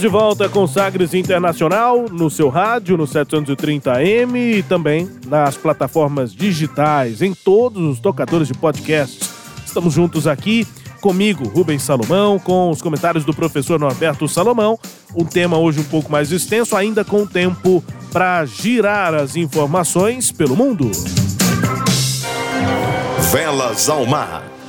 Estamos de volta com Sagres Internacional no seu rádio, no 730M e também nas plataformas digitais, em todos os tocadores de podcasts. Estamos juntos aqui, comigo, Rubens Salomão, com os comentários do professor Norberto Salomão. Um tema hoje um pouco mais extenso, ainda com tempo para girar as informações pelo mundo. Velas ao mar.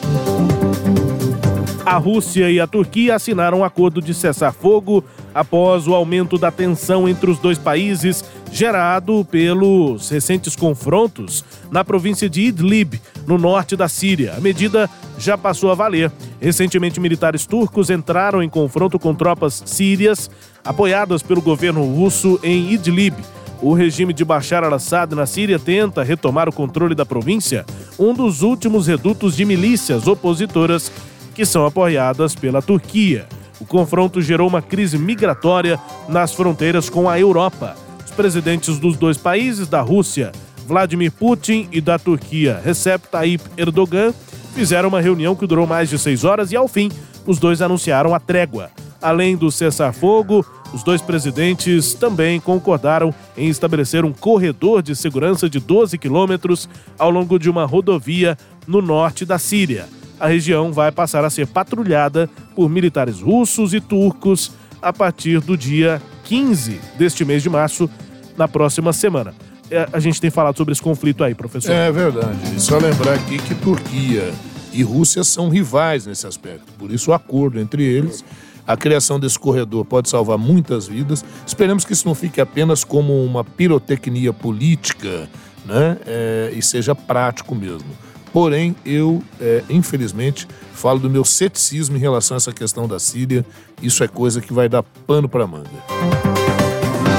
A Rússia e a Turquia assinaram um acordo de cessar-fogo após o aumento da tensão entre os dois países gerado pelos recentes confrontos na província de Idlib, no norte da Síria. A medida já passou a valer. Recentemente, militares turcos entraram em confronto com tropas sírias apoiadas pelo governo russo em Idlib. O regime de Bashar al-Assad na Síria tenta retomar o controle da província, um dos últimos redutos de milícias opositoras que são apoiadas pela Turquia. O confronto gerou uma crise migratória nas fronteiras com a Europa. Os presidentes dos dois países, da Rússia, Vladimir Putin, e da Turquia, Recep Tayyip Erdogan, fizeram uma reunião que durou mais de seis horas e, ao fim, os dois anunciaram a trégua. Além do cessar-fogo, os dois presidentes também concordaram em estabelecer um corredor de segurança de 12 quilômetros ao longo de uma rodovia no norte da Síria a região vai passar a ser patrulhada por militares russos e turcos a partir do dia 15 deste mês de março, na próxima semana. É, a gente tem falado sobre esse conflito aí, professor. É verdade. Só lembrar aqui que Turquia e Rússia são rivais nesse aspecto. Por isso, o acordo entre eles. A criação desse corredor pode salvar muitas vidas. Esperamos que isso não fique apenas como uma pirotecnia política, né? É, e seja prático mesmo. Porém, eu, é, infelizmente, falo do meu ceticismo em relação a essa questão da Síria. Isso é coisa que vai dar pano para manga.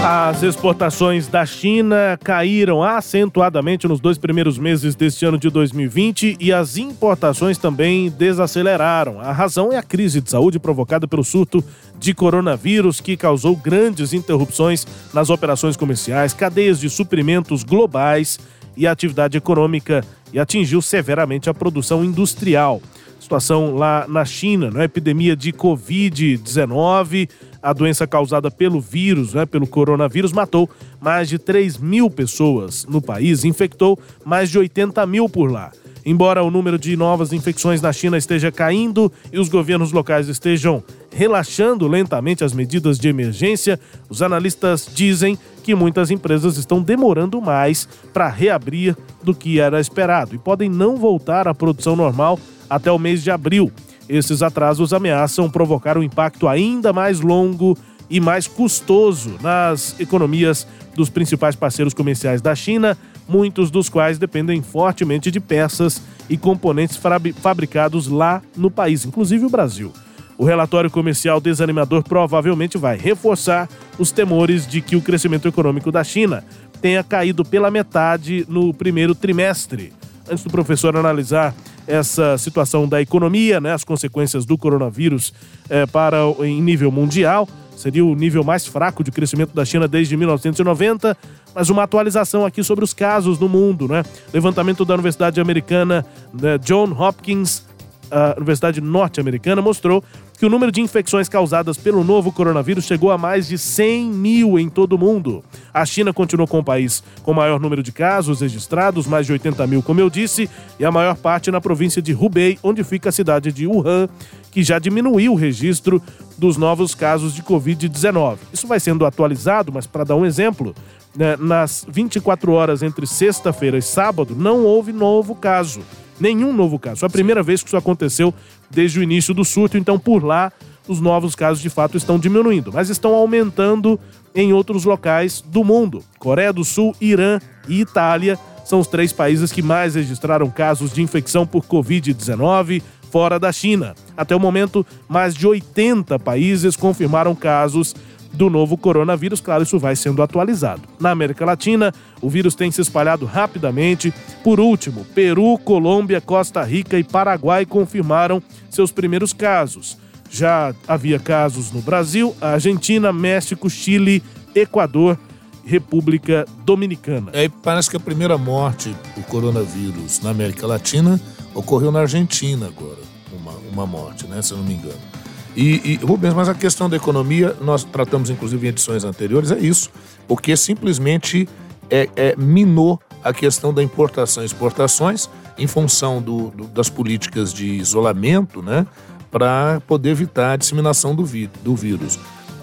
As exportações da China caíram acentuadamente nos dois primeiros meses deste ano de 2020 e as importações também desaceleraram. A razão é a crise de saúde provocada pelo surto de coronavírus que causou grandes interrupções nas operações comerciais, cadeias de suprimentos globais e atividade econômica e atingiu severamente a produção industrial. Situação lá na China, né? epidemia de Covid-19, a doença causada pelo vírus, né? pelo coronavírus, matou mais de 3 mil pessoas no país, infectou mais de 80 mil por lá. Embora o número de novas infecções na China esteja caindo e os governos locais estejam relaxando lentamente as medidas de emergência, os analistas dizem que muitas empresas estão demorando mais para reabrir do que era esperado e podem não voltar à produção normal até o mês de abril. Esses atrasos ameaçam provocar um impacto ainda mais longo e mais custoso nas economias dos principais parceiros comerciais da China, muitos dos quais dependem fortemente de peças e componentes fabricados lá no país, inclusive o Brasil. O relatório comercial desanimador provavelmente vai reforçar os temores de que o crescimento econômico da China tenha caído pela metade no primeiro trimestre. Antes do professor analisar essa situação da economia, né, as consequências do coronavírus é, para em nível mundial, seria o nível mais fraco de crescimento da China desde 1990, mas uma atualização aqui sobre os casos no mundo, né? Levantamento da Universidade Americana né, John Hopkins, a Universidade Norte-Americana, mostrou que o número de infecções causadas pelo novo coronavírus chegou a mais de 100 mil em todo o mundo. A China continuou com o país com o maior número de casos registrados, mais de 80 mil, como eu disse, e a maior parte na província de Hubei, onde fica a cidade de Wuhan, que já diminuiu o registro dos novos casos de Covid-19. Isso vai sendo atualizado, mas para dar um exemplo, né, nas 24 horas entre sexta-feira e sábado, não houve novo caso. Nenhum novo caso. É a primeira vez que isso aconteceu desde o início do surto, então por lá os novos casos de fato estão diminuindo, mas estão aumentando em outros locais do mundo. Coreia do Sul, Irã e Itália são os três países que mais registraram casos de infecção por Covid-19 fora da China. Até o momento, mais de 80 países confirmaram casos do novo coronavírus. Claro, isso vai sendo atualizado. Na América Latina, o vírus tem se espalhado rapidamente. Por último, Peru, Colômbia, Costa Rica e Paraguai confirmaram seus primeiros casos. Já havia casos no Brasil, Argentina, México, Chile, Equador, República Dominicana. É, parece que a primeira morte do coronavírus na América Latina ocorreu na Argentina agora, uma, uma morte, né, se eu não me engano. E, e, Rubens, mas a questão da economia, nós tratamos inclusive em edições anteriores, é isso, porque simplesmente é, é minou a questão da importação e exportações em função do, do, das políticas de isolamento, né, para poder evitar a disseminação do, vi, do vírus.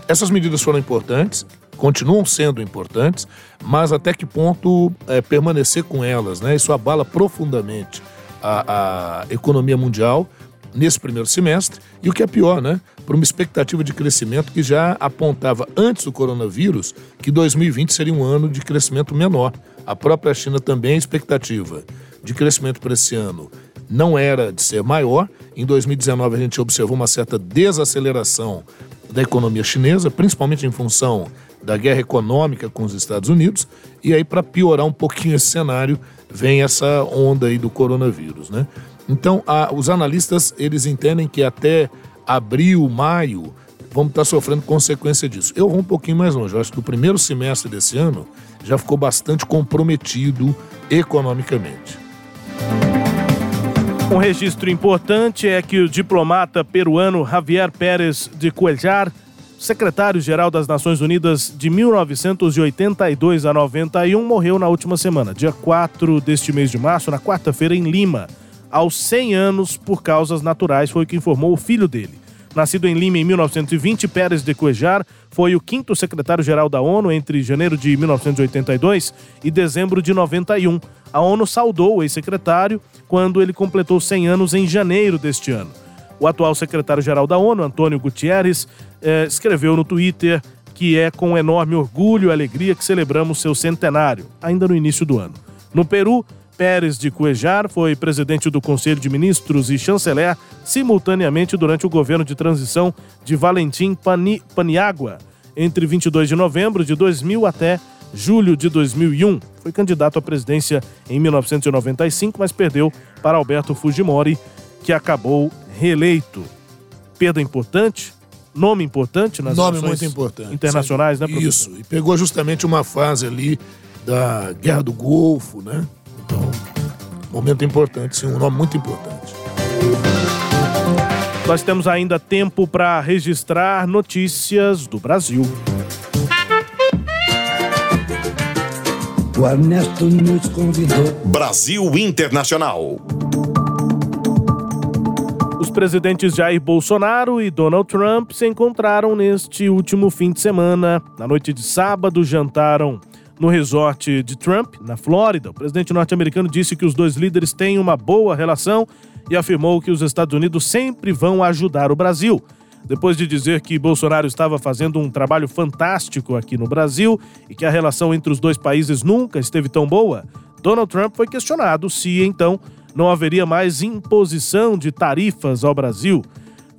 Essas medidas foram importantes, continuam sendo importantes, mas até que ponto é, permanecer com elas, né? Isso abala profundamente a, a economia mundial nesse primeiro semestre e o que é pior, né? Por uma expectativa de crescimento que já apontava antes do coronavírus que 2020 seria um ano de crescimento menor. A própria China também a expectativa de crescimento para esse ano não era de ser maior. Em 2019 a gente observou uma certa desaceleração da economia chinesa, principalmente em função da guerra econômica com os Estados Unidos. E aí para piorar um pouquinho esse cenário, vem essa onda aí do coronavírus, né? Então, a, os analistas eles entendem que até abril, maio, vamos estar sofrendo consequência disso. Eu vou um pouquinho mais longe. Eu acho que o primeiro semestre desse ano já ficou bastante comprometido economicamente. Um registro importante é que o diplomata peruano Javier Pérez de Cuellar, secretário-geral das Nações Unidas de 1982 a 91, morreu na última semana, dia 4 deste mês de março, na quarta-feira, em Lima aos 100 anos por causas naturais, foi o que informou o filho dele. Nascido em Lima em 1920, Pérez de Cuejar foi o quinto secretário-geral da ONU entre janeiro de 1982 e dezembro de 91. A ONU saudou o ex-secretário quando ele completou 100 anos em janeiro deste ano. O atual secretário-geral da ONU, Antônio Gutierrez, eh, escreveu no Twitter que é com enorme orgulho e alegria que celebramos seu centenário, ainda no início do ano. No Peru, Pérez de Cuejar foi presidente do Conselho de Ministros e chanceler simultaneamente durante o governo de transição de Valentim Pani, Paniagua, entre 22 de novembro de 2000 até julho de 2001. Foi candidato à presidência em 1995, mas perdeu para Alberto Fujimori, que acabou reeleito. Perda importante, nome importante nas nome muito importante, internacionais, né, professor? Isso, e pegou justamente uma fase ali da Guerra do Golfo, né? Então, momento importante, sim, um nome muito importante. Nós temos ainda tempo para registrar notícias do Brasil. O Ernesto nos convidou. Brasil Internacional. Os presidentes Jair Bolsonaro e Donald Trump se encontraram neste último fim de semana. Na noite de sábado, jantaram no resort de Trump, na Flórida. O presidente norte-americano disse que os dois líderes têm uma boa relação e afirmou que os Estados Unidos sempre vão ajudar o Brasil. Depois de dizer que Bolsonaro estava fazendo um trabalho fantástico aqui no Brasil e que a relação entre os dois países nunca esteve tão boa, Donald Trump foi questionado se então não haveria mais imposição de tarifas ao Brasil.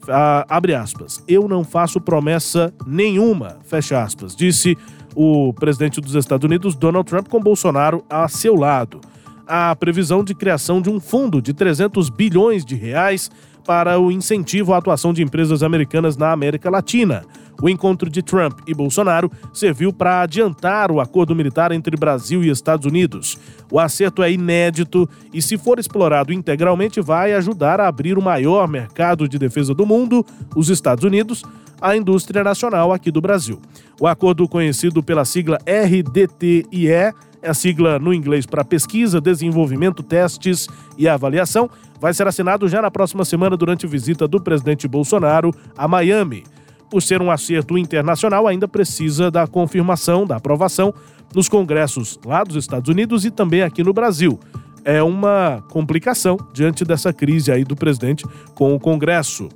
Ah, abre aspas. Eu não faço promessa nenhuma, fecha aspas, disse o presidente dos Estados Unidos, Donald Trump, com Bolsonaro a seu lado. A previsão de criação de um fundo de 300 bilhões de reais para o incentivo à atuação de empresas americanas na América Latina. O encontro de Trump e Bolsonaro serviu para adiantar o acordo militar entre Brasil e Estados Unidos. O acerto é inédito e, se for explorado integralmente, vai ajudar a abrir o maior mercado de defesa do mundo, os Estados Unidos, à indústria nacional aqui do Brasil. O acordo conhecido pela sigla RDTIE é a sigla no inglês para pesquisa, desenvolvimento, testes e avaliação, vai ser assinado já na próxima semana durante visita do presidente Bolsonaro a Miami. Por ser um acerto internacional, ainda precisa da confirmação, da aprovação nos congressos lá dos Estados Unidos e também aqui no Brasil. É uma complicação diante dessa crise aí do presidente com o Congresso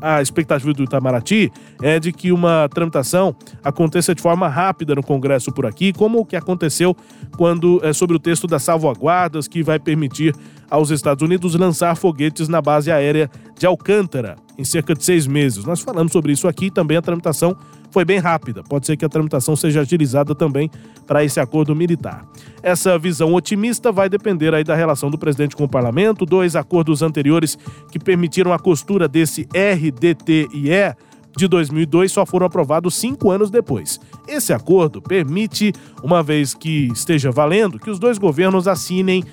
a expectativa do Itamaraty é de que uma tramitação aconteça de forma rápida no Congresso por aqui, como o que aconteceu quando é, sobre o texto das salvaguardas que vai permitir aos Estados Unidos lançar foguetes na base aérea de Alcântara em cerca de seis meses. Nós falamos sobre isso aqui também a tramitação foi bem rápida. Pode ser que a tramitação seja agilizada também para esse acordo militar. Essa visão otimista vai depender aí da relação do presidente com o parlamento. Dois acordos anteriores que permitiram a costura desse RDTIE de 2002 só foram aprovados cinco anos depois. Esse acordo permite, uma vez que esteja valendo, que os dois governos assinem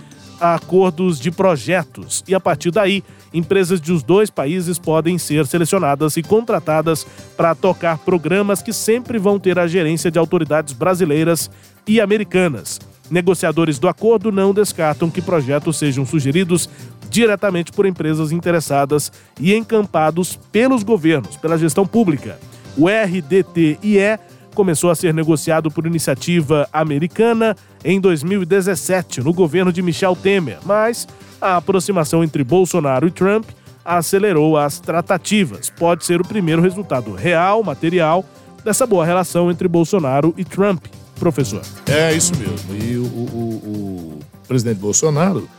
acordos de projetos e, a partir daí, empresas dos dois países podem ser selecionadas e contratadas para tocar programas que sempre vão ter a gerência de autoridades brasileiras e americanas. Negociadores do acordo não descartam que projetos sejam sugeridos diretamente por empresas interessadas e encampados pelos governos, pela gestão pública. O RDTIE começou a ser negociado por iniciativa americana em 2017, no governo de Michel Temer, mas a aproximação entre Bolsonaro e Trump acelerou as tratativas. Pode ser o primeiro resultado real, material, dessa boa relação entre Bolsonaro e Trump, professor. É isso mesmo. E o, o, o presidente Bolsonaro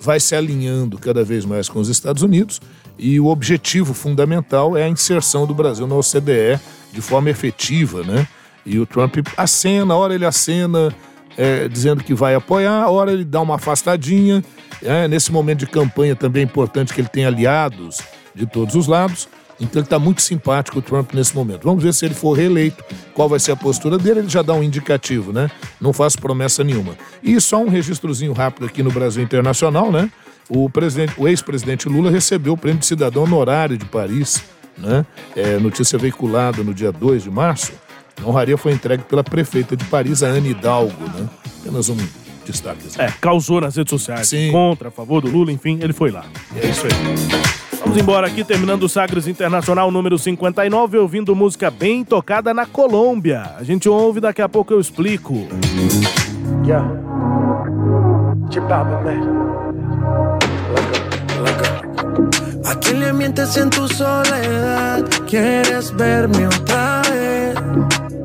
vai se alinhando cada vez mais com os Estados Unidos e o objetivo fundamental é a inserção do Brasil na OCDE de forma efetiva, né? E o Trump acena, hora ele acena, é, dizendo que vai apoiar, hora ele dá uma afastadinha. É, nesse momento de campanha também é importante que ele tenha aliados de todos os lados. Então ele está muito simpático o Trump nesse momento. Vamos ver se ele for reeleito, qual vai ser a postura dele. Ele já dá um indicativo, né? Não faz promessa nenhuma. E só um registrozinho rápido aqui no Brasil Internacional, né? O, presidente, o ex-presidente Lula recebeu o prêmio de cidadão honorário de Paris, né? É, notícia veiculada no dia 2 de março. A honraria foi entregue pela prefeita de Paris, a Anne Hidalgo, né? Apenas um destaque. É, causou nas redes sociais. Sim. Contra, a favor do Lula, enfim, ele foi lá. É isso aí. Vamos embora aqui, terminando o Sagres Internacional número 59, ouvindo música bem tocada na Colômbia. A gente ouve, daqui a pouco eu explico. Yeah. ¿A quién le mientes en tu soledad? ¿Quieres verme otra vez?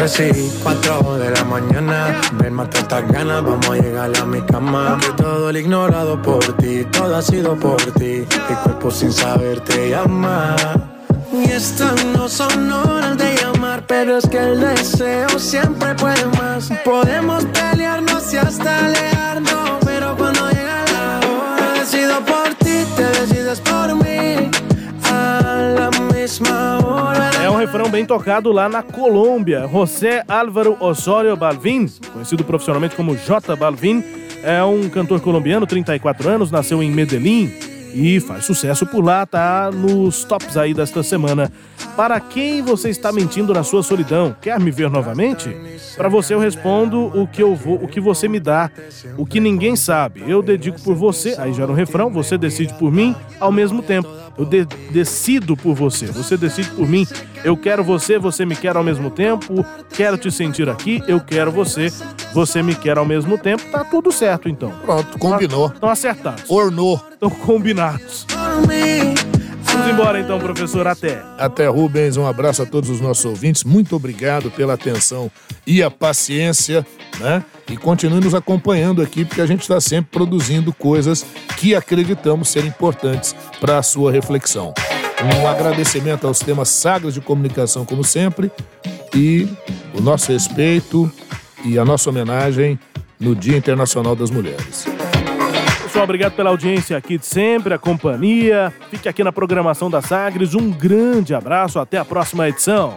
3 y 4 de la mañana. Ven, mata estas ganas, vamos a llegar a mi cama. Que todo el ignorado por ti, todo ha sido por ti. El cuerpo sin saber te llama. Y estas no son horas de llamar, pero es que el deseo siempre puede más. Podemos pelearnos y hasta alejarnos, pero cuando llega la hora, decido por ti, te decides por Bem tocado lá na Colômbia. José Álvaro Osório Balvin, conhecido profissionalmente como J Balvin, é um cantor colombiano, 34 anos, nasceu em Medellín e faz sucesso por lá, tá nos tops aí desta semana. Para quem você está mentindo na sua solidão? Quer me ver novamente? Para você eu respondo o que eu vou, o que você me dá, o que ninguém sabe. Eu dedico por você, aí já no refrão, você decide por mim ao mesmo tempo. Eu de- decido por você, você decide por mim. Eu quero você, você me quer ao mesmo tempo. Quero te sentir aqui, eu quero você, você me quer ao mesmo tempo. Tá tudo certo então. Pronto, combinou. Estão acertados. Ornou. Estão combinados. Vamos embora então, professor. Até. Até, Rubens. Um abraço a todos os nossos ouvintes. Muito obrigado pela atenção e a paciência, né? E continue nos acompanhando aqui, porque a gente está sempre produzindo coisas que acreditamos ser importantes para a sua reflexão. Um agradecimento aos temas sagres de comunicação, como sempre, e o nosso respeito e a nossa homenagem no Dia Internacional das Mulheres. Pessoal, obrigado pela audiência aqui de sempre, a companhia. Fique aqui na programação da Sagres. Um grande abraço, até a próxima edição.